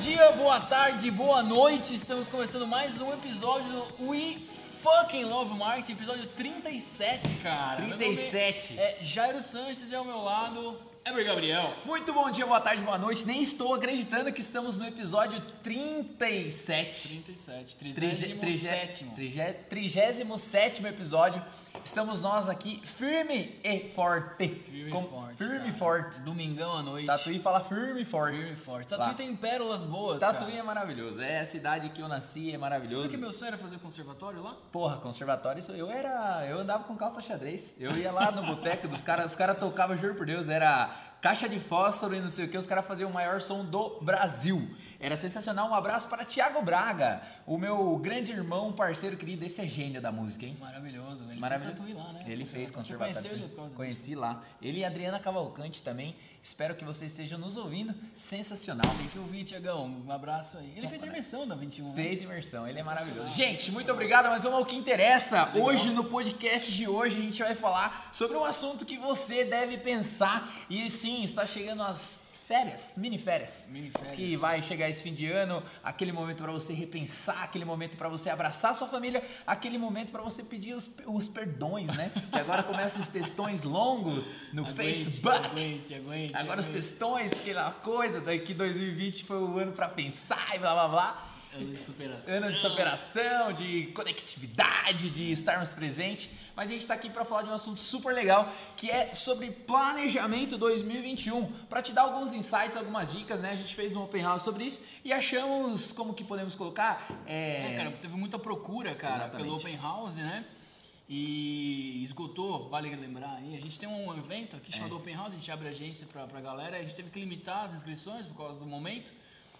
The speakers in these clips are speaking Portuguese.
dia, boa tarde, boa noite. Estamos começando mais um episódio do We Fucking Love Marketing, episódio 37, cara. Meu nome 37. É Jairo Sanches e ao meu lado, Eber Gabriel. Muito bom dia, boa tarde, boa noite. Nem estou acreditando que estamos no episódio 37. 37, Trige- 37. trige- Trigésimo sétimo episódio. Estamos nós aqui firme e forte. Firme Com- e forte. Firme cara. e forte. Domingão à noite. Tatuí fala firme e forte. Firme e forte. Lá. Tatuí tem pérolas boas, Tatuí cara. é maravilhoso. É a cidade que eu nasci, é maravilhoso. Sabe que meu sonho era fazer conservatório lá? Porra, conservatório, isso eu era. Eu andava com calça xadrez. Eu ia lá no boteco dos caras, os caras tocavam, juro por Deus, era caixa de fósforo e não sei o que, os caras faziam o maior som do Brasil. Era sensacional. Um abraço para Tiago Braga, o meu grande irmão, parceiro querido. Esse é gênio da música, hein? Maravilhoso. Ele Maravilhoso. fez lá, né? Ele fez conservatório. conheceu ele por causa disso? Conheci lá. Ele e Adriana Cavalcante também. Espero que você esteja nos ouvindo. Sensacional. Tem que ouvir, Tiagão. Um abraço aí. Ele fez a imersão da 21, né? Fez imersão, ele é maravilhoso. Gente, muito obrigado, mas vamos ao que interessa. Hoje, no podcast de hoje, a gente vai falar sobre um assunto que você deve pensar. E sim, está chegando as férias, mini férias. Mini férias. Que vai chegar esse fim de ano, aquele momento para você repensar, aquele momento para você abraçar a sua família, aquele momento para você pedir os, os perdões, né? Que agora começam os textões longos no Aguente, Facebook. Aguente, aguente. Agora os aguente. textões, aquela coisa, daqui 2020 foi o ano para pensar e blá blá blá. Ano de superação. Ano de superação, de conectividade, de estarmos presentes. Mas a gente está aqui para falar de um assunto super legal, que é sobre planejamento 2021. Para te dar alguns insights, algumas dicas, né? A gente fez um open house sobre isso e achamos como que podemos colocar. É, É, cara, teve muita procura, cara, Exatamente. pelo Open House, né? E esgotou, vale lembrar aí. A gente tem um evento aqui É. chamado Open House, a gente abre agência pra, pra galera. A gente teve que limitar as inscrições por causa do momento.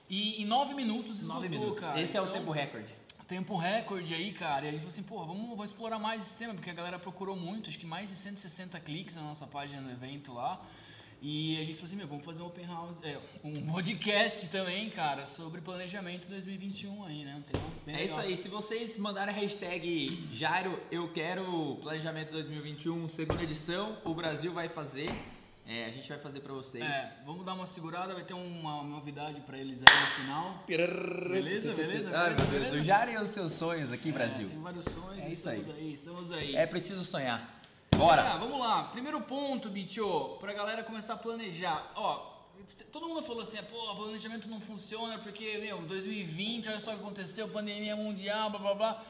E em nove minutos esgotou, nove minutos. cara. Esse é o Então, tempo recorde. Tempo recorde aí, cara. E a gente falou assim, pô, vamos, vamos explorar mais esse tema, porque a galera procurou muito, acho que mais de 160 cliques na nossa página do evento lá. E a gente falou assim, meu, vamos fazer um open house, é, um podcast também, cara, sobre planejamento 2021 aí, né? Um tema bem É legal. isso aí. Se vocês mandarem a hashtag Jairo, eu quero planejamento 2021, segunda edição, o Brasil vai fazer. É, a gente vai fazer para vocês. É, vamos dar uma segurada, vai ter uma novidade pra eles aí no final. Beleza, beleza, Ai, meu beleza, Deus. beleza? E os seus sonhos aqui, Brasil. É, tem vários sonhos, É isso estamos aí. estamos aí. É preciso sonhar. Bora! vamos lá. Primeiro ponto, bicho, pra galera começar a planejar. Ó, todo mundo falou assim, pô, planejamento não funciona porque, meu, 2020, olha só o que aconteceu, pandemia mundial, blá blá blá.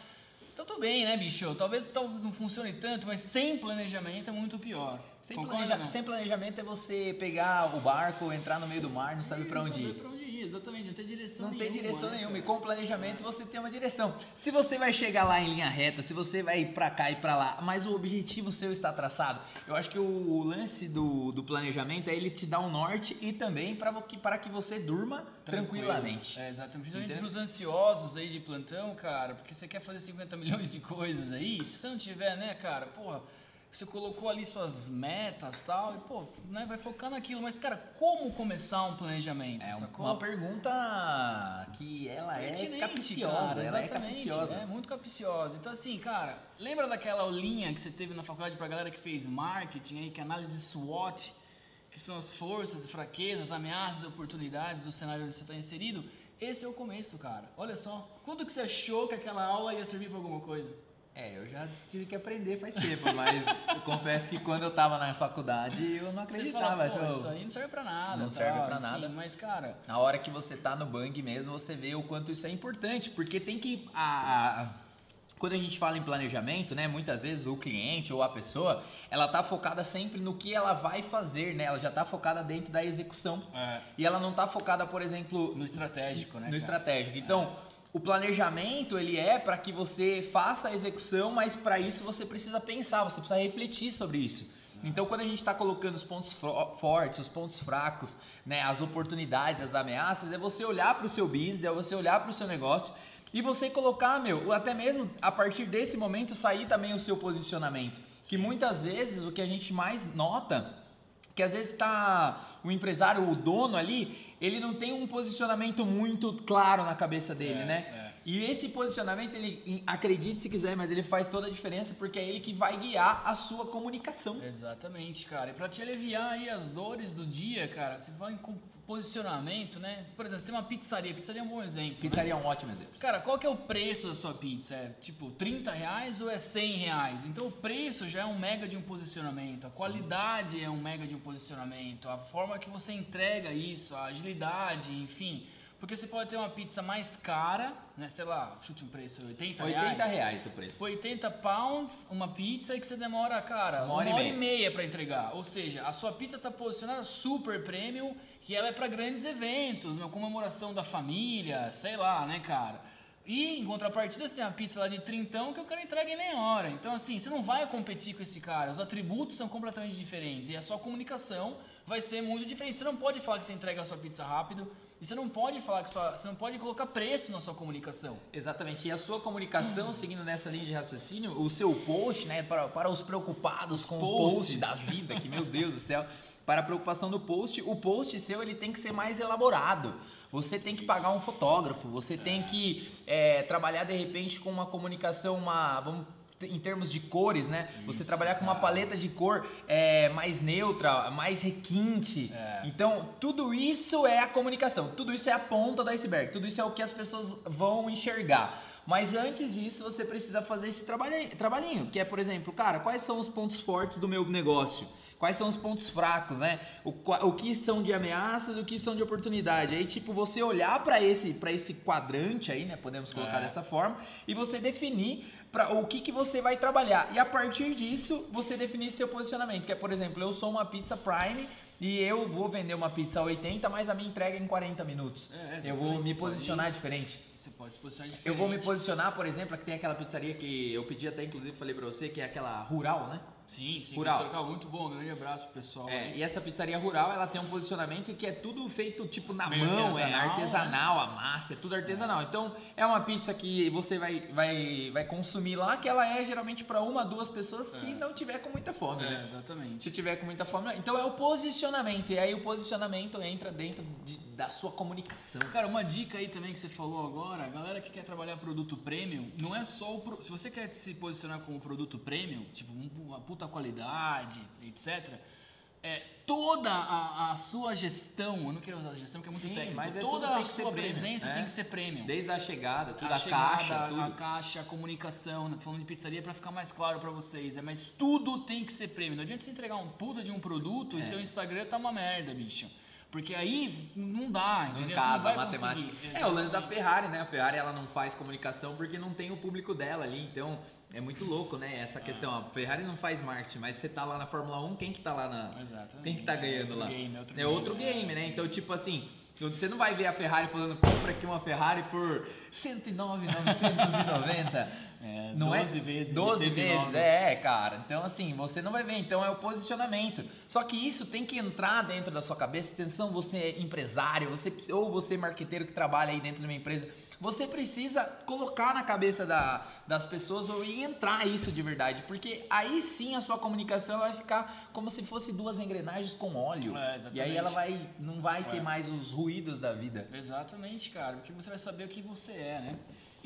Então tudo bem, né, bicho? Talvez tal- não funcione tanto, mas sem planejamento é muito pior. Sem, planeja- sem planejamento é você pegar o barco, entrar no meio do mar, não sabe pra Não onde ir. Ir, exatamente, não tem direção Não tem nenhuma. direção né, nenhuma. E com planejamento você tem uma direção. Se você vai chegar lá em linha reta, se você vai pra cá e pra lá, mas o objetivo seu está traçado, eu acho que o lance do, do planejamento é ele te dar um norte e também para que, você durma Tranquilo. tranquilamente. É, exatamente. Principalmente pros ansiosos aí de plantão, cara, porque você quer fazer 50 milhões de coisas aí, se você não tiver, né, cara, porra, você colocou ali suas metas e tal, e, pô, né, vai focar naquilo. Mas, cara, como começar um planejamento? É sacou? uma pergunta que ela é Pertinente, capciosa, cara, ela é exatamente, capciosa. É muito capciosa. Então, assim, cara, lembra daquela aulinha que você teve na faculdade pra galera que fez marketing aí, que é análise SWOT, que são as forças, fraquezas, ameaças e oportunidades do cenário onde você está inserido? Esse é o começo, cara. Olha só. Quanto que você achou que aquela aula ia servir pra alguma coisa? É, eu já tive que aprender faz tempo, mas confesso que quando eu tava na faculdade eu não Você acreditava. fala, pô, isso aí não serve pra nada. Não tal, serve pra enfim, nada. Mas, cara, Na hora que você tá no bang mesmo, você vê o quanto isso é importante, porque tem que. A, a- quando a gente fala em planejamento, né, muitas vezes o cliente ou a pessoa, ela tá focada sempre no que ela vai fazer, né? Ela já tá focada dentro da execução. É. E ela não tá focada, por exemplo, no estratégico, né? no cara? estratégico. Então, o planejamento ele é para que você faça a execução, mas para isso você precisa pensar, você precisa refletir sobre isso. Então, quando a gente está colocando os pontos fortes, os pontos fracos, né, as oportunidades, as ameaças, é você olhar para o seu business, é você olhar para o seu negócio e você colocar, meu, até mesmo a partir desse momento sair também o seu posicionamento. Que muitas vezes o que a gente mais nota que às vezes tá o empresário, o dono ali, ele não tem um posicionamento muito claro na cabeça dele, É, né? é. E esse posicionamento, ele, acredite se quiser, mas ele faz toda a diferença porque é ele que vai guiar a sua comunicação. Exatamente, cara. E pra te aliviar aí as dores do dia, cara, você fala em com- posicionamento, né? Por exemplo, você tem uma pizzaria. Pizzaria é um bom exemplo. né? Pizzaria é um ótimo exemplo. Cara, qual que é o preço da sua pizza? É tipo 30 reais ou é 100 reais? Então o preço já é um mega de um posicionamento, a qualidade é um mega de um posicionamento, a forma que você entrega isso, a agilidade, enfim. Porque você pode ter uma pizza mais cara, né? Sei lá, chute um preço, 80 reais. 80 reais o preço. 80 pounds, uma pizza e que você demora, cara, Uma uma hora hora, e e meia para entregar. Ou seja, a sua pizza está posicionada super premium e ela é para grandes eventos, uma comemoração da família, sei lá, né, cara? E em contrapartida você tem uma pizza lá de trintão que o cara entrega em meia hora. Então, assim, você não vai competir com esse cara. Os atributos são completamente diferentes e a sua comunicação vai ser muito diferente. Você não pode falar que você entrega a sua pizza rápido e você não pode falar que sua, você não pode colocar preço na sua comunicação. Exatamente. E a sua comunicação, seguindo nessa linha de raciocínio, o seu post, né, para, para os preocupados com posts. o post da vida, que meu Deus do céu, para a preocupação do post, o post seu ele tem que ser mais elaborado. Você tem que pagar um fotógrafo, você tem que é, trabalhar de repente com uma comunicação, uma vamos em termos de cores, né? você Isso, trabalhar com uma paleta de cor é, mais neutra, mais requinte. É. Então, tudo isso é a comunicação, tudo isso é a ponta do iceberg, tudo isso é o que as pessoas vão enxergar. Mas antes disso, você precisa fazer esse trabalhinho, trabalhinho, que é, por exemplo, cara, quais são os pontos fortes do meu negócio? Quais são os pontos fracos, né? O, o que são de ameaças, o que são de oportunidade. Aí, tipo, você olhar para esse, pra esse quadrante aí, né? Podemos colocar É. dessa forma, e você definir para o que, que você vai trabalhar. E a partir disso, você definir seu posicionamento. Que é, por exemplo, eu sou uma pizza Prime e eu vou vender uma pizza a 80, mas a minha entrega é em 40 minutos. É, eu vou me posicionar diferente. Você pode se posicionar diferente. Eu vou me posicionar, por exemplo, que tem aquela pizzaria que eu pedi até, inclusive, falei pra você, que é aquela rural, né? Sim, sim. Rural. Rural. muito bom. Um grande abraço pro pessoal. É, aí. e essa pizzaria rural, ela tem um posicionamento que é tudo feito tipo na Meio mão, é artesanal, artesanal, a massa, é tudo artesanal. Então, é uma pizza que você vai, vai, vai consumir lá, que ela é geralmente pra uma, duas pessoas, se não tiver com muita fome, É, né? exatamente. Se tiver com muita fome, então é o posicionamento. E aí o posicionamento entra dentro de- da sua comunicação. Cara, uma dica aí também que você falou agora, a galera que quer trabalhar produto premium, não é só o. pro- Se você quer se posicionar como produto premium, tipo um- uma puta qualidade, etc., é, toda a, a sua gestão, eu não quero usar gestão porque é muito Sim, técnico, mas é toda a sua premium, presença né? tem que ser premium. Desde a chegada, tudo, a a, chegada, caixa, tudo. a caixa, a comunicação, né? falando de pizzaria para ficar mais claro para vocês, é, mas tudo tem que ser prêmio. Não adianta você entregar um puta de um produto e É. seu Instagram tá uma merda, bicho. Porque aí não dá, Não entendeu? casa você a não matemática. conseguir. É o lance da. Ferrari, né? A Ferrari ela não faz comunicação porque não tem o público dela ali. Então é muito louco, né? Essa questão. A Ferrari não faz marketing, mas você tá lá na Fórmula 1, quem que tá lá na. Exatamente. Quem que tá É ganhando outro lá? game, é outro é game, outro é, game, né? outro Então, tipo assim. Você não vai ver a Ferrari falando, compra aqui uma Ferrari por 109,990. É, Não 12 é? vezes. de 12 109. vezes, é, cara. Então, assim, você não vai ver. Então, é o posicionamento. Só que isso tem que entrar dentro da sua cabeça. Atenção, você é empresário, você, ou você é marqueteiro que trabalha aí dentro de uma empresa. Você precisa colocar na cabeça da- das pessoas ou entrar isso de verdade. Porque aí sim a sua comunicação vai ficar como se fosse duas engrenagens com óleo. É, e aí ela vai, não vai ter É. mais os ruídos da vida. Exatamente, cara, porque você vai saber o que você é, né?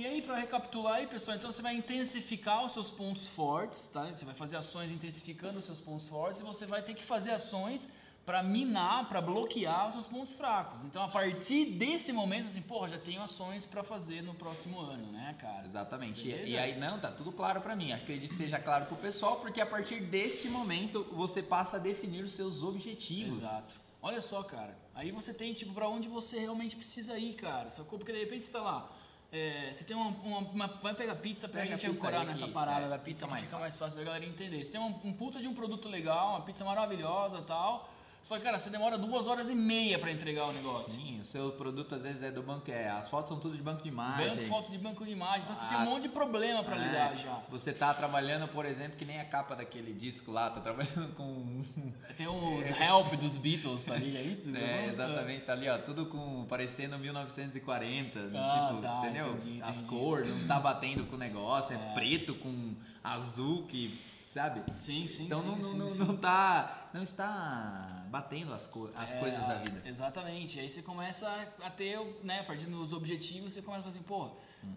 E aí, para recapitular aí, pessoal, então você vai intensificar os seus pontos fortes, tá? Você vai fazer ações intensificando os seus pontos fortes e você vai ter que fazer ações para minar, para bloquear os seus pontos fracos. Então, a partir desse momento, assim, porra, já tenho ações para fazer no próximo ano, né, cara? Exatamente. E, e aí, não, tá tudo claro pra mim. Acho que acredito que esteja claro pro pessoal, porque a partir deste momento você passa a definir os seus objetivos. Exato. Olha só, cara. Aí você tem, tipo, pra onde você realmente precisa ir, cara. Sacou? Porque de repente você tá lá. É, você tem uma, uma- uma- Vai pegar pizza pra Pega gente ancorar nessa que, parada é, da pizza mais fica mais fácil da galera entender. Você tem um, um puta de um produto legal, uma pizza maravilhosa e tal. Só que, cara, você demora duas horas e meia pra entregar o negócio. Sim, o seu produto às vezes é do banco, é, as fotos são tudo de banco de imagem. Banco, foto de banco de imagem. Então você tem Ah, um monte de problema pra É, lidar já. Você tá trabalhando, por exemplo, que nem a capa daquele disco lá, tá trabalhando com. Tem o help dos Beatles, tá ligado? É isso? É, exatamente, tá ali, ó, tudo com parecendo 1940, Ah, tipo, tá, entendeu? entendi, As entendi. cores, não tá batendo com o negócio, é, É. preto com azul que sabe? Sim, sim, Então sim, não, sim, não, sim. não, tá, não está batendo as, co as É, coisas da vida. Exatamente. Aí você começa a ter, né, a partir dos objetivos, você começa a falar assim, pô,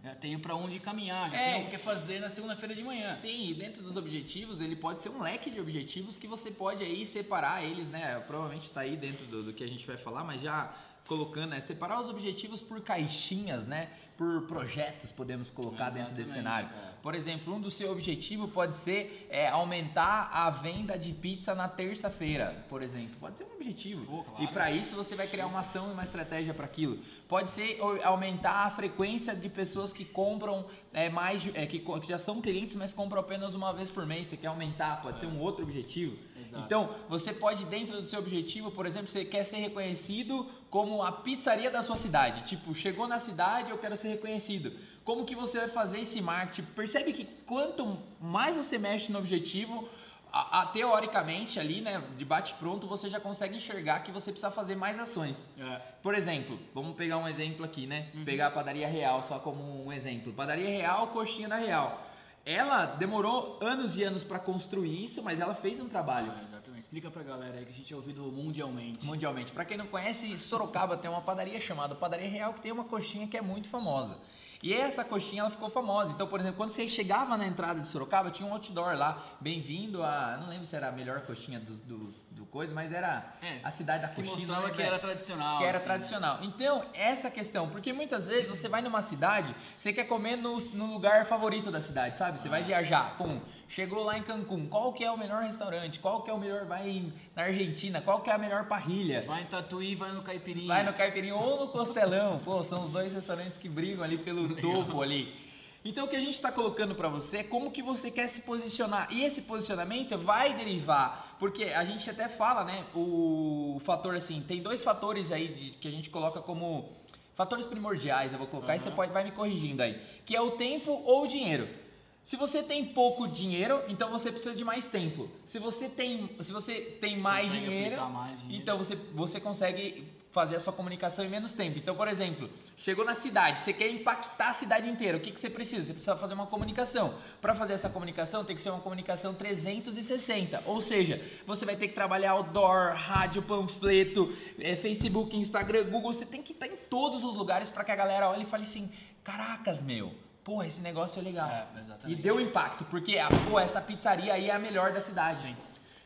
já tenho pra onde caminhar, já É. tenho o que fazer na segunda-feira de manhã. Sim, e dentro dos objetivos, ele pode ser um leque de objetivos que você pode aí separar eles, né? Provavelmente está aí dentro do, do que a gente vai falar, mas já colocando, né? Separar os objetivos por caixinhas, né? Por projetos, podemos colocar dentro desse Exatamente, cenário. cara. Por exemplo, um do seu objetivo pode ser é, aumentar a venda de pizza na terça-feira, por exemplo. Pode ser um objetivo. Pô, claro. E para isso você vai criar uma ação e uma estratégia para aquilo. Pode ser aumentar a frequência de pessoas que compram é, mais, é, que, que já são clientes, mas compram apenas uma vez por mês. Você quer aumentar, pode ser um outro objetivo. Exato. Então, você pode, dentro do seu objetivo, por exemplo, você quer ser reconhecido como a pizzaria da sua cidade. Tipo, chegou na cidade, eu quero ser reconhecido. Como que você vai fazer esse marketing? Percebe que quanto mais você mexe no objetivo, a- a- teoricamente ali, né, de bate pronto, você já consegue enxergar que você precisa fazer mais ações. É. Por exemplo, vamos pegar um exemplo aqui, né? Pegar a padaria real só como um exemplo. Padaria real, coxinha da real. Ela demorou anos e anos para construir isso, mas ela fez um trabalho. Ah, exatamente. Explica pra galera aí que a gente é ouvido mundialmente. Mundialmente. Para quem não conhece, Sorocaba tem uma padaria chamada Padaria Real que tem uma coxinha que é muito famosa. E essa coxinha ela ficou famosa. Então, por exemplo, quando você chegava na entrada de Sorocaba, tinha um outdoor lá, bem-vindo a. Não lembro se era a melhor coxinha do, do, do coisa, mas era É, a cidade da Que coxinha. mostrava né, que velho? era tradicional. que era assim. tradicional. Então, essa questão, porque muitas vezes você vai numa cidade, você quer comer no, no lugar favorito da cidade, sabe? Você vai viajar, pum, chegou lá em Cancún, qual que é o melhor restaurante? Qual que é o melhor, vai em- na Argentina, qual que é a melhor parrilha? Vai em Tatuí, vai no Caipirinha. Vai no Caipirinha ou no Costelão, pô, são os dois restaurantes que brigam ali pelo topo ali. Então o que a gente está colocando para você é como que você quer se posicionar. E esse posicionamento vai derivar, porque a gente até fala, né, o fator assim, tem dois fatores aí de- que a gente coloca como fatores primordiais, eu vou colocar, e você pode vai me corrigindo aí, que é o tempo ou o dinheiro. Se você tem pouco dinheiro, então você precisa de mais tempo. Se você tem, se você tem mais dinheiro, mais dinheiro. então você, você consegue fazer a sua comunicação em menos tempo. Então, por exemplo, chegou na cidade, você quer impactar a cidade inteira. O que, que você precisa? Você precisa fazer uma comunicação. Para fazer essa comunicação, tem que ser uma comunicação 360. Ou seja, você vai ter que trabalhar outdoor, rádio, panfleto, eh, Facebook, Instagram, Google. Você tem que estar em todos os lugares para que a galera olhe e fale assim: caracas, meu. Porra, esse negócio é legal. É, exatamente. E deu impacto, porque ah, pô, essa pizzaria aí é a melhor da cidade. Sim.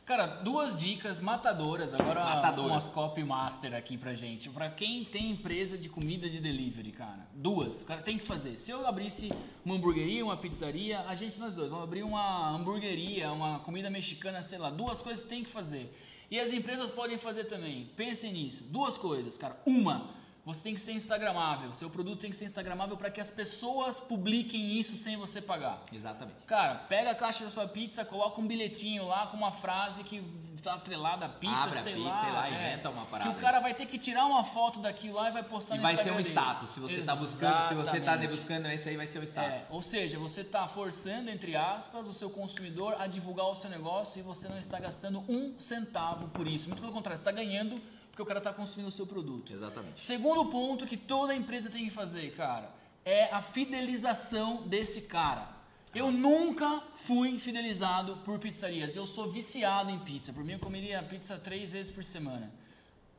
Cara, duas dicas matadoras, agora Matadoras. umas copy master aqui pra gente. Pra quem tem empresa de comida de delivery, cara. Duas, o cara tem que fazer. Se eu abrisse uma hamburgueria, uma pizzaria, a gente nós dois vamos abrir uma hamburgueria, uma comida mexicana, sei lá, duas coisas tem que fazer. E as empresas podem fazer também. Pensem nisso. Duas coisas, cara. Uma, você tem que ser instagramável. Seu produto tem que ser instagramável para que as pessoas publiquem isso sem você pagar. Exatamente. Cara, pega a caixa da sua pizza, coloca um bilhetinho lá com uma frase que tá atrelada à pizza, Abre a sei pizza, lá. sei lá, é. inventa uma parada Que o cara vai ter que tirar uma foto daquilo lá e vai postar E no vai ser Instagram um dele. status. Se você tá buscando, se você tá buscando esse aí, vai ser o É, status. ou seja, você está forçando, entre aspas, o seu consumidor a divulgar o seu negócio e você não está gastando um centavo por isso. Muito pelo contrário, você está ganhando porque o cara está consumindo o seu produto. Exatamente. Segundo ponto que toda empresa tem que fazer, cara, é a fidelização desse cara. Eu nunca fui fidelizado por pizzarias. Eu sou viciado em pizza. Por mim, eu comeria pizza três vezes por semana.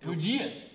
Por dia?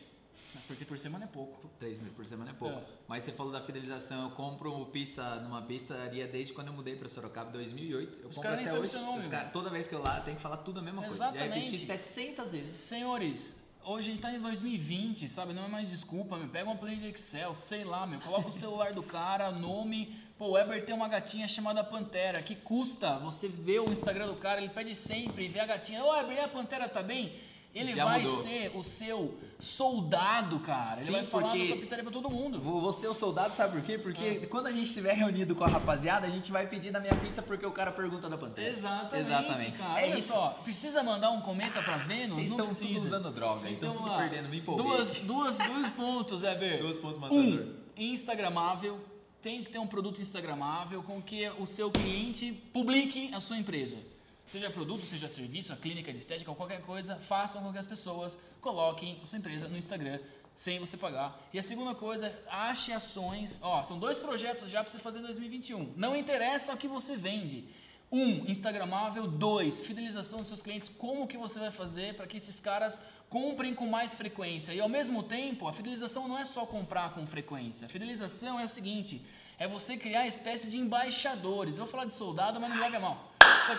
Porque por semana é pouco. 3 mil por semana é pouco. É. Mas você falou da fidelização. Eu compro pizza numa pizzaria desde quando eu mudei pra Sorocaba, 2008. Eu Os compro caras até hoje. seu nome, Os cara- toda vez que eu lá, tem que falar tudo a mesma coisa. Já Exatamente. repeti 700 vezes. Senhores, hoje a tá em 2020, sabe? Não é mais desculpa, meu. Pega uma planilha de Excel, sei lá, meu. Coloca o celular do cara, nome. Pô, o Weber tem uma gatinha chamada Pantera. Que custa você ver o Instagram do cara, ele pede sempre, vê a gatinha. Ô, Weber, e a Pantera tá bem? Ele Já vai mudou. ser o seu soldado, cara. Ele Sim, vai falar da sua pizzaria pra todo mundo. Vou vou ser o soldado, sabe por quê? Porque Ah. quando a gente estiver reunido com a rapaziada, a gente vai pedir da minha pizza porque o cara pergunta da Pantera. Exatamente, Exatamente. cara. É Olha isso. só, precisa mandar um cometa pra Vênus? Vocês estão tudo usando droga, então tudo ó, perdendo, me empolguei. Duas, duas, dois pontos, Weber. Dois pontos matador. Um, instagramável. Tem que ter um produto instagramável com que o seu cliente publique a sua empresa. Seja produto, seja serviço, a clínica de estética ou qualquer coisa, façam com que as pessoas coloquem a sua empresa no Instagram sem você pagar. E a segunda coisa, ache ações. Ó, são dois projetos já para você fazer em 2021. Não interessa o que você vende. Um, Instagramável. Dois, fidelização dos seus clientes. Como que você vai fazer para que esses caras comprem com mais frequência? E ao mesmo tempo, a fidelização não é só comprar com frequência. A fidelização é o seguinte, é você criar uma espécie de embaixadores. Eu vou falar de soldado, mas não leva mal. Sacou?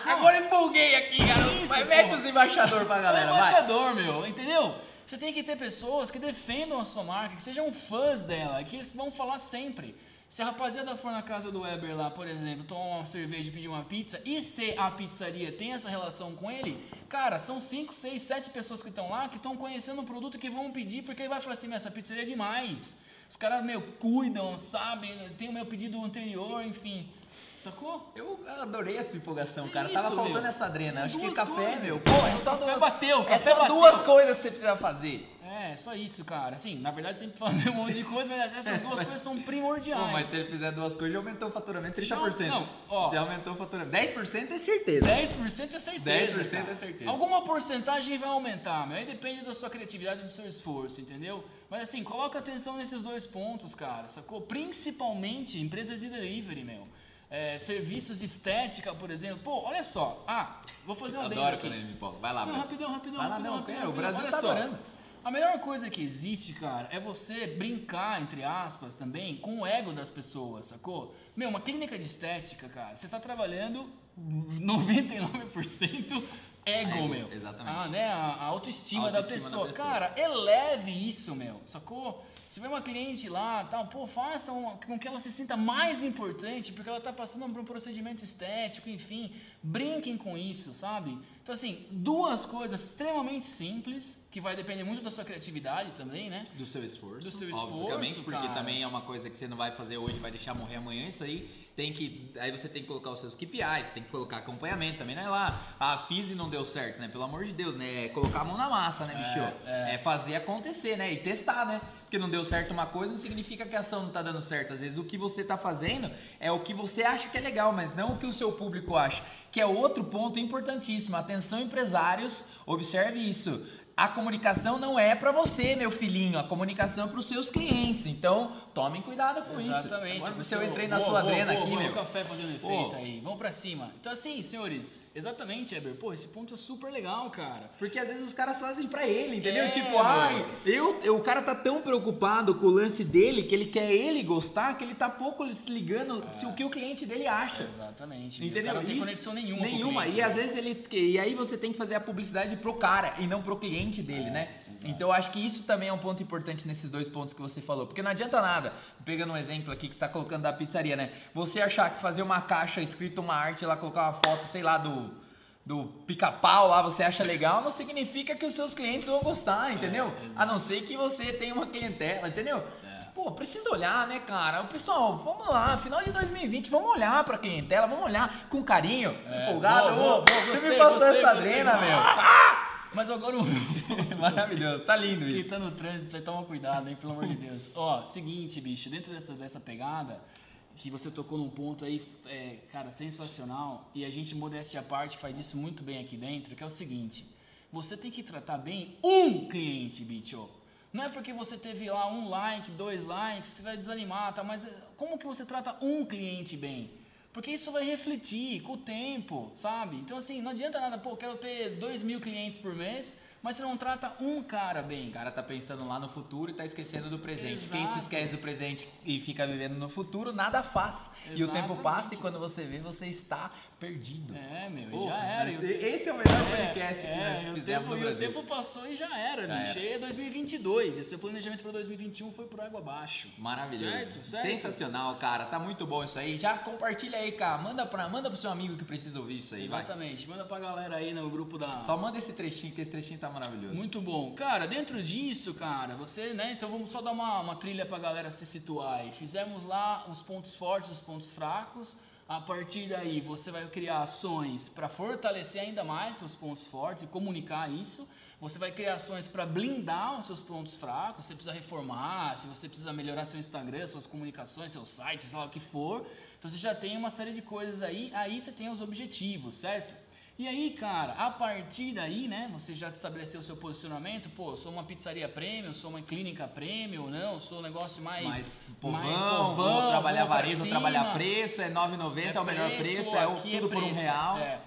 Agora empolguei aqui, garoto. Isso, vai, mete os embaixadores pra galera, é embaixador, vai. meu, entendeu? Você tem que ter pessoas que defendam a sua marca, que sejam fãs dela, que eles vão falar sempre. Se a rapaziada for na casa do Weber lá, por exemplo, tomar uma cerveja e pedir uma pizza, e se a pizzaria tem essa relação com ele, cara, são 5, 6, 7 pessoas que estão lá que estão conhecendo o produto que vão pedir, porque ele vai falar assim, essa pizzaria é demais. Os caras, meu, cuidam, sabem, tem o meu pedido anterior, enfim. Sacou? Eu adorei essa empolgação, cara. Isso, Tava faltando meu. essa drena. Acho que café, coisas. meu. Pô, é só duas. Bateu, é só bateu. duas coisas que você precisa fazer. É, só isso, cara. Assim, na verdade, sempre fazer um monte de coisa, mas essas duas coisas são primordiais. Pô, mas se ele fizer duas coisas, já aumentou o faturamento 30%. Não, não ó. Já aumentou o faturamento. 10% é certeza. 10% é certeza. 10% cara. é certeza. Alguma porcentagem vai aumentar, meu. Aí depende da sua criatividade e do seu esforço, entendeu? Mas assim, coloca atenção nesses dois pontos, cara, sacou? Principalmente empresas de delivery, meu é, serviços estética, por exemplo. Pô, olha só. Ah, vou fazer uma Adoro quando ele me empolga. Vai lá, não, rapidão, rapidão. Vai lá, rapidão, não, rapidão, pera, rapidão, o Brasil olha tá só. A melhor coisa que existe, cara, é você brincar, entre aspas, também, com o ego das pessoas, sacou? Meu, uma clínica de estética, cara, você tá trabalhando 99% ego, ego, meu. Exatamente. Ah, né? A, autoestima, autoestima da, pessoa. da pessoa. Cara, eleve isso, meu, sacou? Se vê uma cliente lá, tal, pô, faça uma, com que ela se sinta mais importante, porque ela está passando por um procedimento estético, enfim, brinquem com isso, sabe? Então, assim, duas coisas extremamente simples, que vai depender muito da sua criatividade também, né? Do seu esforço. Do seu esforço, obviamente, porque cara. também é uma coisa que você não vai fazer hoje, vai deixar morrer amanhã, isso aí tem que. Aí você tem que colocar os seus KPIs, tem que colocar acompanhamento também, não é lá. A FIS não deu certo, né? Pelo amor de Deus, né? É colocar a mão na massa, né, bicho? É, é. é fazer acontecer, né? E testar, né? Porque não deu certo uma coisa não significa que a ação não está dando certo. Às vezes o que você está fazendo é o que você acha que é legal, mas não o que o seu público acha. Que é outro ponto importantíssimo. Atenção, empresários, observe isso a comunicação não é para você, meu filhinho, a comunicação é para os seus clientes. Então, tomem cuidado com Exatamente, isso. Exatamente. Se eu entrei na boa, sua boa, drena boa, aqui, boa, meu. o café fazendo efeito aí. Vamos para cima. Então, assim, senhores, exatamente, Eber. Pô, esse ponto é super legal, cara. Porque às vezes os caras fazem para ele, entendeu? É, tipo, ai, eu, eu, o cara tá tão preocupado com o lance dele que ele quer ele gostar que ele tá pouco se ligando é. se o que o cliente dele acha. Exatamente. Entendeu? não tem conexão nenhuma. Nenhuma. Cliente, e né? às vezes ele. E aí você tem que fazer a publicidade pro cara e não pro cliente dele, é. né? Então eu acho que isso também é um ponto importante nesses dois pontos que você falou. Porque não adianta nada, pegando um exemplo aqui que você está colocando da pizzaria, né? Você achar que fazer uma caixa escrito uma arte lá, colocar uma foto, sei lá, do, do pica-pau lá, você acha legal, não significa que os seus clientes vão gostar, entendeu? É, a não ser que você tenha uma clientela, entendeu? É. Pô, precisa olhar, né, cara? O pessoal, vamos lá, final de 2020, vamos olhar pra clientela, vamos olhar com carinho, é, empolgado. Boa, boa, boa, você gostei, me passou gostei, essa gostei, drena, meu. Ah! Mas agora o. Maravilhoso, tá lindo isso. Quem tá no trânsito, toma cuidado, hein, pelo amor de Deus. Ó, seguinte, bicho, dentro dessa, dessa pegada, que você tocou num ponto aí, é, cara, sensacional, e a gente, modéstia à parte, faz isso muito bem aqui dentro, que é o seguinte: você tem que tratar bem um cliente, bicho. Não é porque você teve lá um like, dois likes, que você vai desanimar, tá? Mas é, como que você trata um cliente bem? Porque isso vai refletir com o tempo, sabe? Então, assim, não adianta nada, pô, quero ter 2 mil clientes por mês, mas você não trata um cara bem. O cara tá pensando lá no futuro e tá esquecendo do presente. Exato. Quem se esquece do presente e fica vivendo no futuro, nada faz. Exatamente. E o tempo passa e quando você vê, você está perdido. É, meu, oh, já era. Esse é o melhor é, podcast é, que nós fizemos tempo, no Brasil. E o tempo passou e já era, já bicho. Era. é 2022. E seu planejamento para 2021 foi por água abaixo. Maravilhoso. Certo? certo? Sensacional, cara. Tá muito bom isso aí. Já compartilha aí, cara. Manda, pra, manda pro seu amigo que precisa ouvir isso aí, Exatamente. Vai. Manda pra galera aí no grupo da... Só manda esse trechinho, que esse trechinho tá maravilhoso. Muito bom. Cara, dentro disso, cara, você, né? Então vamos só dar uma, uma trilha pra galera se situar aí. Fizemos lá os pontos fortes, os pontos fracos. A partir daí, você vai criar ações para fortalecer ainda mais seus pontos fortes e comunicar isso. Você vai criar ações para blindar os seus pontos fracos. Você precisa reformar, se você precisa melhorar seu Instagram, suas comunicações, seu site, sei lá o que for. Então você já tem uma série de coisas aí. Aí você tem os objetivos, certo? E aí, cara, a partir daí, né, você já estabeleceu o seu posicionamento, pô, sou uma pizzaria premium, sou uma clínica premium, não, sou um negócio mais... Mais povão, mais vou trabalhar vou pra varejo, vou trabalhar preço, é 9,90, é, o melhor preço, é o, aqui tudo por um preço, real. é.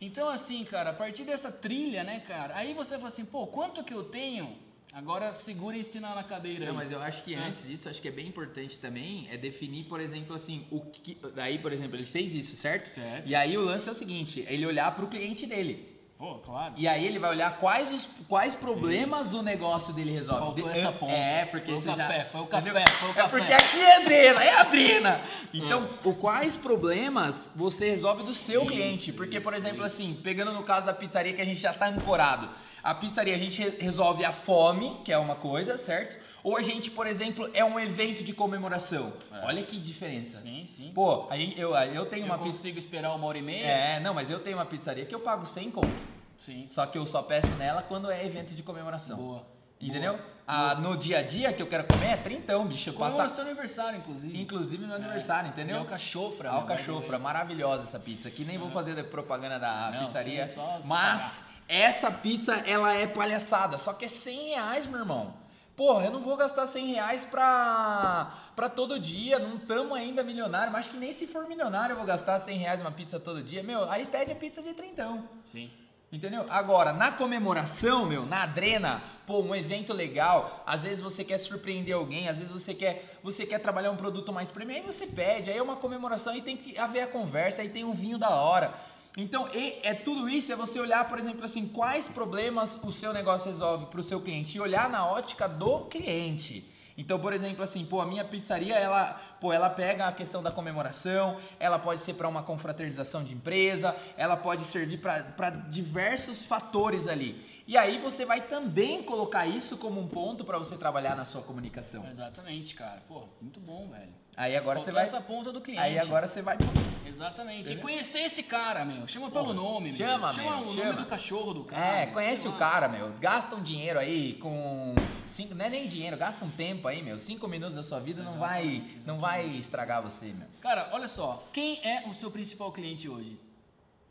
Então, assim, cara, a partir dessa trilha, né, cara, aí você fala assim, pô, quanto que eu tenho? Agora segura e ensina na cadeira Não, aí. mas eu acho que É. antes disso, acho que é bem importante também é definir, por exemplo, assim, o que. Daí, por exemplo, ele fez isso, certo? Certo. E aí o lance é o seguinte: ele olhar para o cliente dele. Pô, claro. E aí ele vai olhar quais os quais problemas o negócio dele resolve. Faltou De- essa ponta. É, porque Foi o café, já... foi o café, Entendeu? foi o É café. porque aqui é Adriana, é Adriana. Então, o quais problemas você resolve do seu Isso, cliente? Porque, por isso, exemplo, isso. assim, pegando no caso da pizzaria que a gente já tá ancorado. A pizzaria a gente re- resolve a fome, que é uma coisa, certo? Ou a gente, por exemplo, é um evento de comemoração. Olha que diferença. É. Sim, sim. Pô, a gente, eu, eu tenho eu uma pizza. consigo esperar uma hora e meia? É, não, mas eu tenho uma pizzaria que eu pago 100 conto. Sim. Só que eu só peço nela quando é evento de comemoração. Boa. Entendeu? Boa. Ah, no dia a dia que eu quero comer é trintão, bicho. Eu Como passo é o seu aniversário, inclusive. inclusive no aniversário, E entendeu? alcachofra. Alcachofra, maravilhosa essa pizza aqui. Nem vou fazer propaganda da Não, pizzaria. sim, mas essa pizza, ela é palhaçada. Só que é 100 reais, meu irmão. Porra, eu não vou gastar 100 reais pra, pra todo dia. Não tamo ainda milionário. Mas acho que nem se for milionário eu vou gastar 100 reais uma pizza todo dia. Meu, aí pede a pizza de trintão. Sim. Entendeu? Agora, na comemoração, meu, na adrena, pô, um evento legal, às vezes você quer surpreender alguém, às vezes você quer, você quer trabalhar um produto mais premium, aí você pede, aí é uma comemoração e tem que haver a conversa, aí tem um vinho da hora. Então, é tudo isso, é você olhar, por exemplo, assim, quais problemas o seu negócio resolve para o seu cliente e olhar na ótica do cliente. Então, por exemplo, assim, pô, a minha pizzaria, ela, pô, ela pega a questão da comemoração, ela pode ser para uma confraternização de empresa, ela pode servir para diversos fatores ali. E aí você vai também colocar isso como um ponto para você trabalhar na sua comunicação. Exatamente, cara. Pô, muito bom, velho. Aí agora Faltou você vai essa ponta do cliente. Aí agora você vai Exatamente. E conhecer esse cara, meu. Chama pelo nome, meu. chama, Chama meu, o chama. nome do cachorro do cara. É, conhece o cara, meu. Gasta um dinheiro aí com. Cinco, não é nem dinheiro, gasta um tempo aí, meu. Cinco minutos da sua vida não vai, Exatamente, não vai estragar você, meu. Cara, olha só. Quem é o seu principal cliente hoje?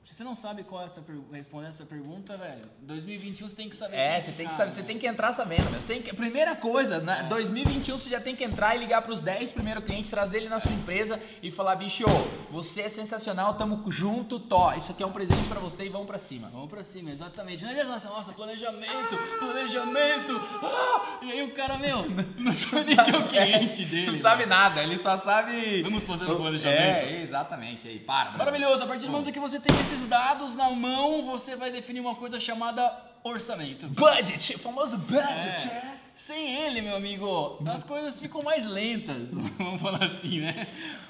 Se você não sabe qual é essa responder essa pergunta, velho, 2021 você tem que saber. É, você tem que saber, você meu. tem que entrar sabendo. Você tem que, primeira coisa, na 2021 você já tem que entrar e ligar pros 10 primeiros clientes, trazer ele na sua empresa e falar, bicho, você é sensacional, tamo junto, tó. Isso aqui é um presente pra você e vamos pra cima. Vamos pra cima, exatamente. Não falar assim, nossa, planejamento, planejamento. Ah! E aí o cara, meu, não sabe nem que é o cliente dele. Não sabe nada, ele só sabe. Vamos fazer um planejamento. É, exatamente. Aí, para. Maravilhoso, a partir do momento que você tem esses dados na mão, você vai definir uma coisa chamada orçamento. Budget, o famoso budget. É. Sem ele, meu amigo, as coisas ficam mais lentas. Vamos falar assim, né?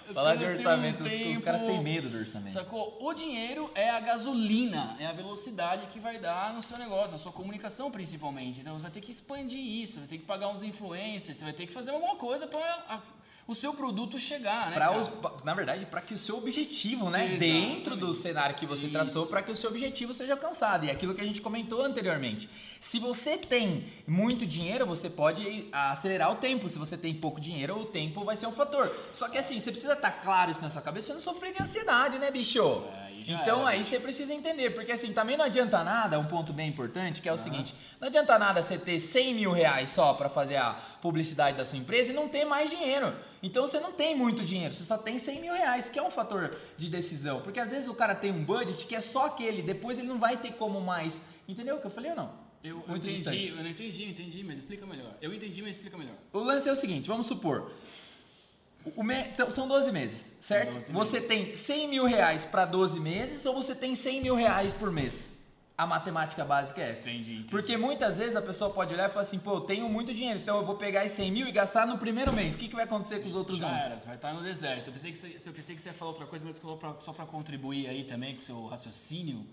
As Falar de têm um orçamento, os, tempo- caras têm medo do orçamento. Sacou? O dinheiro é a gasolina, é a velocidade que vai dar no seu negócio, na sua comunicação principalmente. Então você vai ter que expandir isso, você vai ter que pagar uns influencers, você vai ter que fazer alguma coisa para o seu produto chegar, né? Os- na verdade, para que o seu objetivo, né, Exatamente. dentro do cenário que você Isso. traçou, para que o seu objetivo seja alcançado. E é aquilo que a gente comentou anteriormente. Se você tem muito dinheiro, você pode acelerar o tempo. Se você tem pouco dinheiro, o tempo vai ser um fator. Só que assim, você precisa estar claro isso na sua cabeça, você não sofrer de ansiedade, né, bicho? É, aí então era, aí você precisa entender, porque assim, também não adianta nada, um ponto bem importante, que é o seguinte, não adianta nada você ter 100 mil reais só para fazer a publicidade da sua empresa e não ter mais dinheiro. Então você não tem muito dinheiro, você só tem 100 mil reais, que é um fator de decisão. Porque às vezes o cara tem um budget que é só aquele, depois ele não vai ter como mais. Entendeu o que eu falei ou não? Eu, eu muito entendi, distante. eu não entendi, eu entendi, mas explica melhor. Eu entendi, mas explica melhor. O lance é o seguinte, vamos supor. O me- então, são 12 meses, certo? 12 você meses. tem 100 mil reais para 12 meses ou você tem 100 mil reais por mês? A matemática básica é essa. Entendi, entendi. Porque muitas vezes a pessoa pode olhar e falar assim, pô, eu tenho muito dinheiro, então eu vou pegar esses 100 mil e gastar no primeiro mês. O que, que vai acontecer com os outros Já 11? era, você vai estar no deserto. Eu pensei que você, eu pensei que você ia falar outra coisa, mas só para contribuir aí também com o seu raciocínio.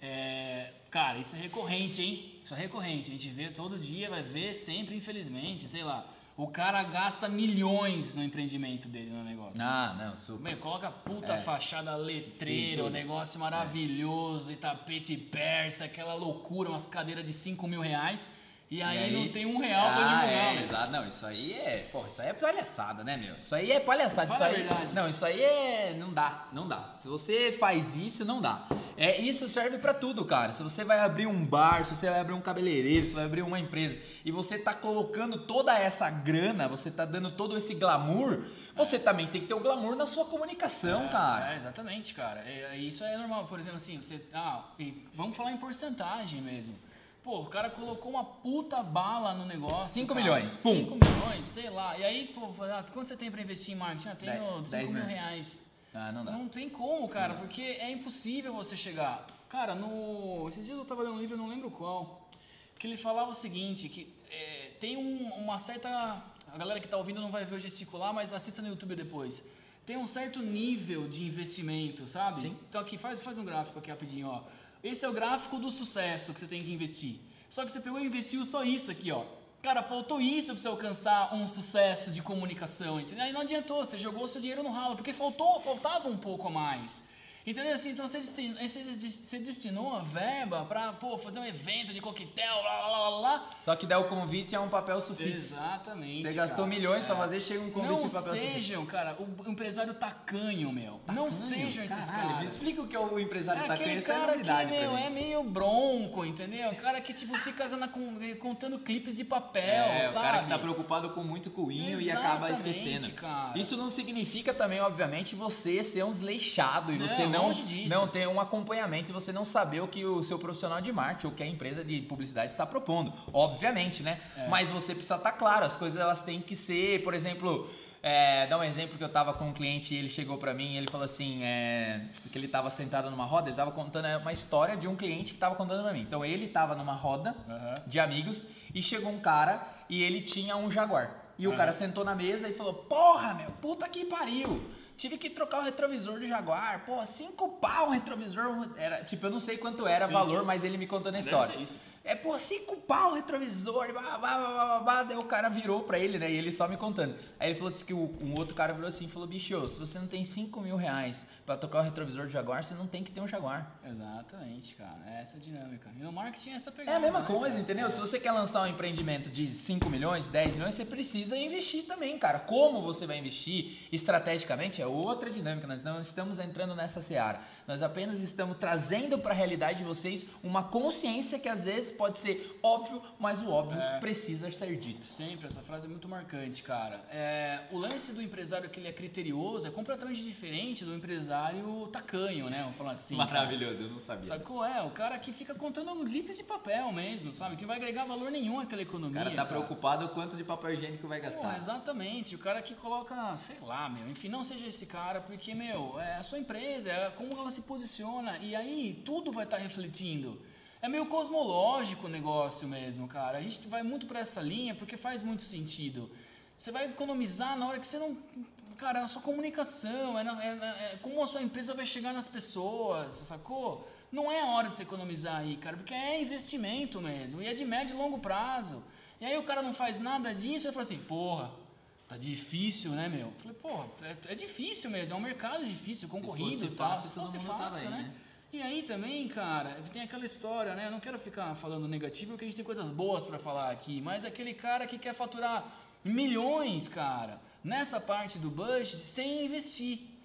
É, cara, isso é recorrente, hein? Isso é recorrente. A gente vê todo dia, vai ver sempre, infelizmente. Sei lá, o cara gasta milhões no empreendimento dele, no negócio. Ah, não, super. Meu, coloca puta É. fachada letreira, um negócio maravilhoso, e tapete persa, aquela loucura, umas cadeiras de 5 mil reais. E aí, não tem um real pra ah, divulgar, é, né? exato. Não, isso aí é. Porra, isso aí é palhaçada, né, meu? Isso aí é palhaçada. Isso Fala aí, verdade. Não, isso aí é. Não dá, não dá. Se você faz isso, não dá. É, isso serve pra tudo, cara. Se você vai abrir um bar, se você vai abrir um cabeleireiro, se você vai abrir uma empresa e você tá colocando toda essa grana, você tá dando todo esse glamour, você também tem que ter o glamour na sua comunicação, cara. É, exatamente, cara. É, é, isso é normal. Por exemplo, assim, você. Ah, e vamos falar em porcentagem mesmo. Pô, o cara colocou uma puta bala no negócio. Cinco cara. milhões, pum. 5 milhões, sei lá. E aí, pô, ah, quanto você tem pra investir em marketing? Ah, tenho Dez- 5 dez mil mil. reais. Ah, não dá. Não tem como, cara, porque é impossível você chegar. Cara, no. Esses dias eu tava lendo um livro, eu não lembro qual. Que ele falava o seguinte, que é, tem um- uma certa. A galera que tá ouvindo não vai ver eu gesticular, mas assista no YouTube depois. Tem um certo nível de investimento, sabe? Sim. Então aqui, faz, faz um gráfico aqui rapidinho, ó. Esse é o gráfico do sucesso que você tem que investir. Só que você pegou e investiu só isso aqui, ó. Cara, faltou isso pra você alcançar um sucesso de comunicação, entendeu? Aí não adiantou, você jogou seu dinheiro no ralo, porque faltou, faltava um pouco a mais. Entendeu? Assim, então você destinou, você des- você destinou a verba pra, pô, fazer um evento de coquetel, lá, lá, lá, lá, lá. Só que der o convite é um papel sulfite. Exatamente. Você gastou cara. milhões É. pra fazer, chega um convite Não em papel sulfite. sejam, cara, o empresário tacanho, meu. não sejam esses Caralho, Me caras. explica o que é o empresário É aquele isso é cara que, novidade pra meu, é meio bronco, entendeu? O cara que, tipo, fica na- contando clipes de papel, É, o sabe? cara que tá preocupado com muito coinho e acaba esquecendo. cara. Isso não significa também, obviamente, você ser um desleixado e Não, você não, disso. não ter um acompanhamento e você não saber o que o seu profissional de marketing ou que a empresa de publicidade está propondo. Obviamente, né? É. Mas você precisa estar claro, as coisas elas têm que ser, por exemplo. É, dá um exemplo que eu tava com um cliente e ele chegou pra mim e ele falou assim, é, que ele tava sentado numa roda, ele tava contando é, uma história de um cliente que tava contando pra mim. Então ele tava numa roda Aham. de amigos e chegou um cara e ele tinha um Jaguar. E o Ah. cara sentou na mesa e falou: Porra, meu, puta que pariu! Tive que trocar o retrovisor do Jaguar. Pô, cinco pau o retrovisor. Era, tipo, eu não sei quanto era Sim, valor, sim. mas ele me contou na Deve história. ser isso. É, pô, cinco pau o retrovisor. Blá, blá, blá, blá. Daí o cara virou pra ele, né? E ele só me contando. Aí ele falou disse que o, um outro cara virou assim e falou: Bicho, se você não tem cinco mil reais pra trocar o retrovisor do Jaguar, você não tem que ter um Jaguar. Exatamente, cara. É essa a dinâmica. E no marketing é essa pegada. É a mesma né, coisa, cara? entendeu? Se você quer lançar um empreendimento de 5 milhões, 10 milhões, você precisa investir também, cara. Como você vai investir estrategicamente é outra dinâmica. Nós não estamos entrando nessa seara. Nós apenas estamos trazendo para a realidade de vocês uma consciência que às vezes pode ser óbvio, mas o óbvio É. precisa ser dito. Sempre, essa frase é muito marcante, cara. É, o lance do empresário que ele é criterioso é completamente diferente do empresário tacanho, né? Vamos falar assim. cara. Maravilhoso, eu não sabia. Sacou? É, o cara que fica contando clipes de papel mesmo, sabe? Que não vai agregar valor nenhum àquela O economia. cara tá preocupado o quanto de papel higiênico vai Pô, gastar. exatamente, o cara que coloca, sei lá, meu, enfim, não seja esse cara, porque, meu, é a sua empresa, é como ela se posiciona, e aí tudo vai estar refletindo. É meio cosmológico o negócio mesmo, cara. A gente vai muito pra essa linha porque faz muito sentido. Você vai economizar na hora que você não. Cara, é a sua comunicação, é, na- é é como a sua empresa vai chegar nas pessoas, sacou? Não é a hora de você economizar aí, cara, porque é investimento mesmo, e é de médio e longo prazo. E aí o cara não faz nada disso e fala assim, porra, tá difícil, né, meu? Eu falei, porra, é, é difícil mesmo, é um mercado difícil, concorrido e tal. fácil, Se fosse fácil, né? né? E aí também, cara, tem aquela história, né? Eu não quero ficar falando negativo porque a gente tem coisas boas pra falar aqui, mas aquele cara que quer faturar milhões, cara, nessa parte do budget sem investir.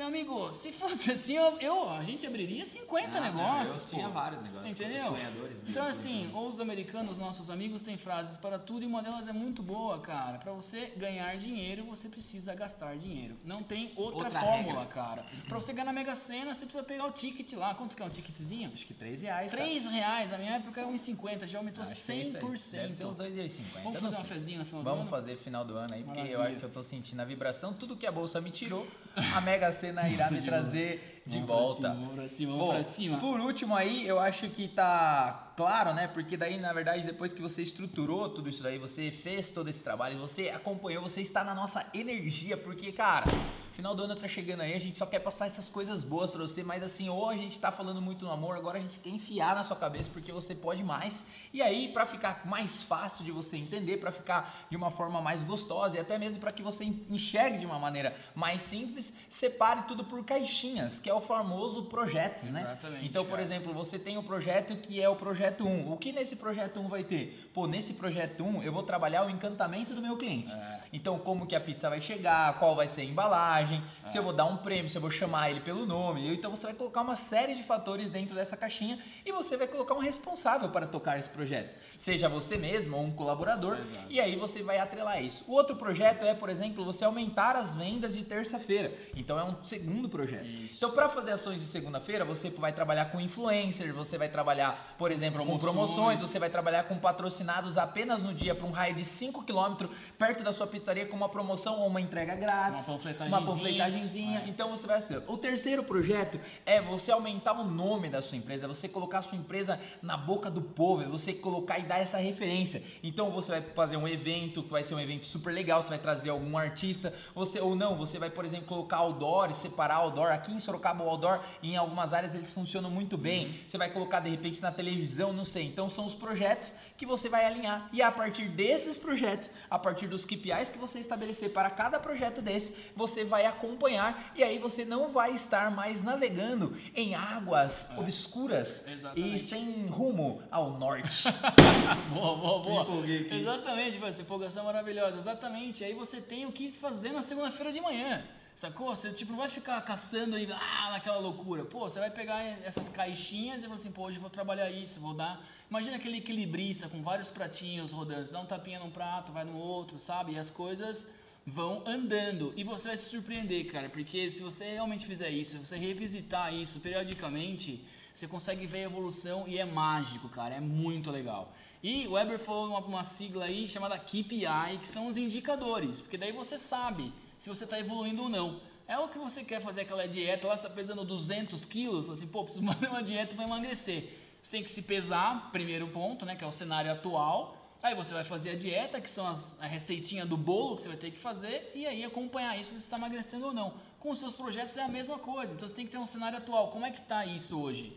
Meu amigo, se fosse assim, eu, eu- a gente abriria 50 Ah, não, negócios. eu pô. tinha vários negócios, Entendeu? sonhadores Então, assim, os americanos, nossos amigos, têm frases para tudo e uma delas é muito boa, cara. Para você ganhar dinheiro, você precisa gastar dinheiro. Não tem outra, Outra fórmula, regra. cara. Para você ganhar na Mega Sena, você precisa pegar o ticket lá. Quanto que é um ticketzinho? Acho que 3 reais. cara. 3 reais. Na minha época era 1,50. Já aumentou Acho que é isso aí. 100%. Deve ser uns 2,50. Vamos não fazer uma fezinha no final do Vamos ano? fazer final do ano aí, porque eu Maravilha. acho que eu tô sentindo a vibração. Tudo que a bolsa me tirou, a Mega Sena irá Nossa, me de trazer de pra volta. cima, Vamos pra cima, Pô, pra cima. Por último aí, eu acho que tá claro, né? Porque daí, na verdade, depois que você estruturou tudo isso daí, você fez todo esse trabalho, você acompanhou, você está na nossa energia, porque, cara, Final do ano tá chegando aí, a gente só quer passar essas coisas boas pra você, mas assim, ou a gente tá falando muito no amor, agora a gente quer enfiar na sua cabeça porque você pode mais. E aí, para ficar mais fácil de você entender, para ficar de uma forma mais gostosa e até mesmo para que você enxergue de uma maneira mais simples, separe tudo por caixinhas, que é o famoso projeto, né? Exatamente, Então, por cara. exemplo, você tem o projeto que é o projeto 1. O que nesse projeto 1 vai ter? Pô, nesse projeto 1 eu vou trabalhar o encantamento do meu cliente. É. Então, como que a pizza vai chegar, qual vai ser a embalagem, se É. eu vou dar um prêmio, se eu vou chamar ele pelo nome. Então, você vai colocar uma série de fatores dentro dessa caixinha e você vai colocar um responsável para tocar esse projeto. Seja você mesmo ou um colaborador. Exato. E aí você vai atrelar isso. O outro projeto é, por exemplo, você aumentar as vendas de terça-feira. Então, é um segundo projeto. Isso. Então, para fazer ações de segunda-feira, você vai trabalhar com influencer, você vai trabalhar, por exemplo, com Promoções. promoções, você vai trabalhar com patrocinados apenas no dia para um raio de 5 km perto da sua pizzaria com uma promoção ou uma entrega grátis, Uma panfletagenzinha. uma panfletagenzinha. É. Então você vai ser. O terceiro projeto é você aumentar o nome da sua empresa, você colocar a sua empresa na boca do povo, é você colocar e dar essa referência. Então você vai fazer um evento que vai ser um evento super legal, você vai trazer algum artista, você ou não, você vai, por exemplo, colocar outdoor e separar outdoor. Aqui em Sorocaba o outdoor em algumas áreas eles funcionam muito bem. Uhum. Você vai colocar de repente na televisão, não sei. Então são os projetos que você vai alinhar e a partir desses projetos, a partir dos KPIs que você estabelecer para cada projeto desse, você vai acompanhar e aí você não vai estar mais navegando em águas obscuras e É. Exatamente. sem rumo ao norte. Boa, boa, boa. Exatamente, essa empolgação maravilhosa. Exatamente. Aí você tem o que fazer na segunda-feira de manhã. Sacou? Você tipo, não vai ficar caçando aí ah, naquela loucura. Pô, você vai pegar essas caixinhas e falar assim, pô, hoje eu vou trabalhar isso, vou dar. Imagina aquele equilibrista com vários pratinhos rodando. Você dá um tapinha num prato, vai no outro, sabe? E as coisas vão andando. E você vai se surpreender, cara, porque se você realmente fizer isso, se você revisitar isso periodicamente, você consegue ver a evolução e é mágico, cara, é muito legal. E o Weber falou uma, uma sigla aí chamada KPI, que são os indicadores, porque daí você sabe se você está evoluindo ou não. É o que você quer fazer aquela dieta, lá você está pesando 200 quilos, assim, pô, preciso fazer uma dieta para emagrecer. Você tem que se pesar, primeiro ponto, né, que é o cenário atual. Aí você vai fazer a dieta, que são as, a receitinha do bolo que você vai ter que fazer, e aí acompanhar isso você está emagrecendo ou não. Com os seus projetos é a mesma coisa, então você tem que ter um cenário atual. Como é que tá isso hoje?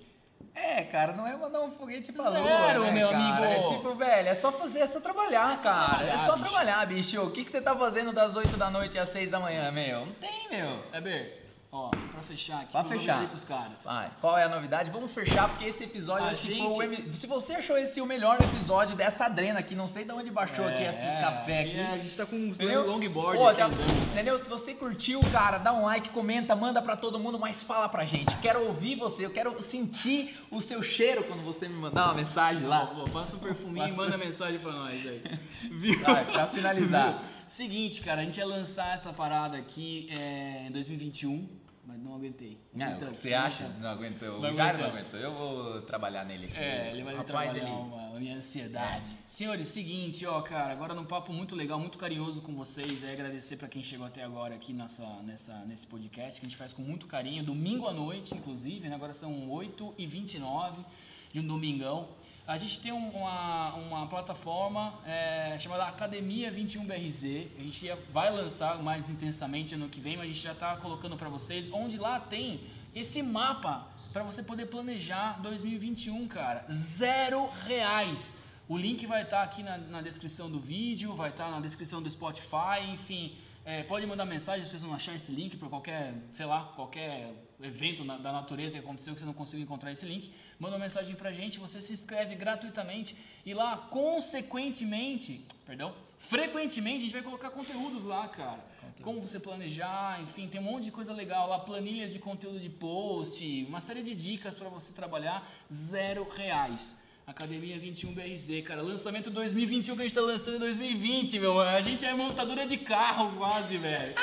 É, cara, não é mandar um foguete pra Zero, lua, né, meu cara? amigo. É tipo, velho, é só fazer, é só trabalhar, É só cara. trabalhar, é só bicho. trabalhar, bicho. O que, que você tá fazendo das 8 da noite às 6 da manhã, meu? Não tem, meu. Weber, ó, pra fechar aqui, Pra fechar. pros caras. Vai, qual é a novidade? Vamos fechar, porque esse episódio A acho que gente- foi o. Se você achou esse o melhor episódio dessa adrena que não sei de onde baixou aqui esses café aqui. É, a gente tá com uns Entendeu? longboard Pô, aqui já- andando. entendeu? Se você curtiu, cara, dá um like, comenta, manda pra todo mundo, mas fala pra gente. Quero ouvir você, eu quero sentir o seu cheiro quando você me mandar uma mensagem lá. Ó, passa um perfuminho e Passa- manda mensagem pra nós aí. Vai, pra finalizar. Seguinte, cara, a gente ia lançar essa parada aqui é, em 2021, mas não aguentei. Não, Então, você acha? Não aguentou. Não O Jairo não aguentou. Eu vou trabalhar nele aqui. É, ele vai Rapaz, trabalhar ele... uma, a minha ansiedade. Senhores, seguinte, ó, cara, agora num papo muito legal, muito carinhoso com vocês, é agradecer pra quem chegou até agora aqui nessa, nessa, nesse podcast, que a gente faz com muito carinho, domingo à noite, inclusive, né? Agora são 8h29 de um domingão. A gente tem um- uma, uma plataforma é, chamada Academia 21BRZ. A gente vai lançar mais intensamente ano que vem, mas a gente já está colocando para vocês, onde lá tem esse mapa para você poder planejar 2021, cara. Zero reais. O link vai estar aqui na, na descrição do vídeo, vai estar na descrição do Spotify, enfim. É, pode mandar mensagem se vocês não acharem esse link para qualquer, sei lá, qualquer evento na- da natureza que aconteceu que você não conseguiu encontrar esse link. Manda uma mensagem pra gente, você se inscreve gratuitamente e lá, consequentemente, perdão, frequentemente a gente vai colocar conteúdos lá, cara. Como você planejar, enfim, tem um monte de coisa legal lá, planilhas de conteúdo de post, uma série de dicas para você trabalhar, zero reais. Academia 21 BRZ, cara. Lançamento 2021 que a gente tá lançando em 2020, meu. A gente é montadora de carro quase, velho.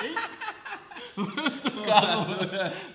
Lança o carro.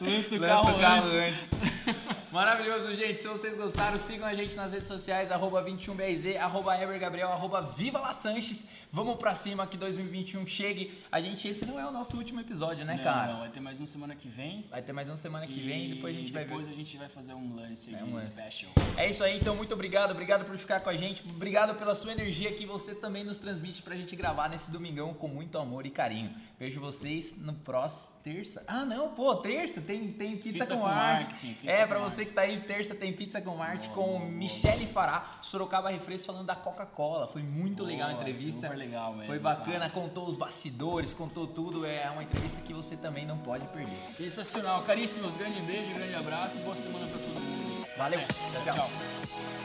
Lança o Lança carro, o carro antes. antes. Maravilhoso, gente. Se vocês gostaram, sigam a gente nas redes sociais, arroba 21BRZ, arroba Gabriel, arroba Viva La Sanches. Vamos pra cima que 2021 chegue. A gente, esse não é o nosso último episódio, né, não, cara? Não, vai ter mais uma semana que vem. Vai ter mais uma semana que vem e depois a gente vai ver. Depois a gente vai fazer um lance é, um lance. special. É isso aí, então muito obrigado. Obrigado por ficar com a gente. Obrigado pela sua energia que você também nos transmite pra gente gravar nesse domingão com muito amor e carinho. Vejo vocês no próximo terça. Ah, não, pô, terça tem, tem pizza, pizza com, com arte. Marketing, é, pra você que tá aí, terça tem pizza com arte com boa, Michele Fará, Sorocaba Refresco falando da Coca-Cola. Foi muito boa, legal a entrevista. Super legal mesmo. Foi bacana, cara. contou os bastidores, contou tudo. É uma entrevista que você também não pode perder. Sensacional. Caríssimos, grande beijo, grande abraço. Boa semana pra todo mundo. Valeu. É, tchau. tchau.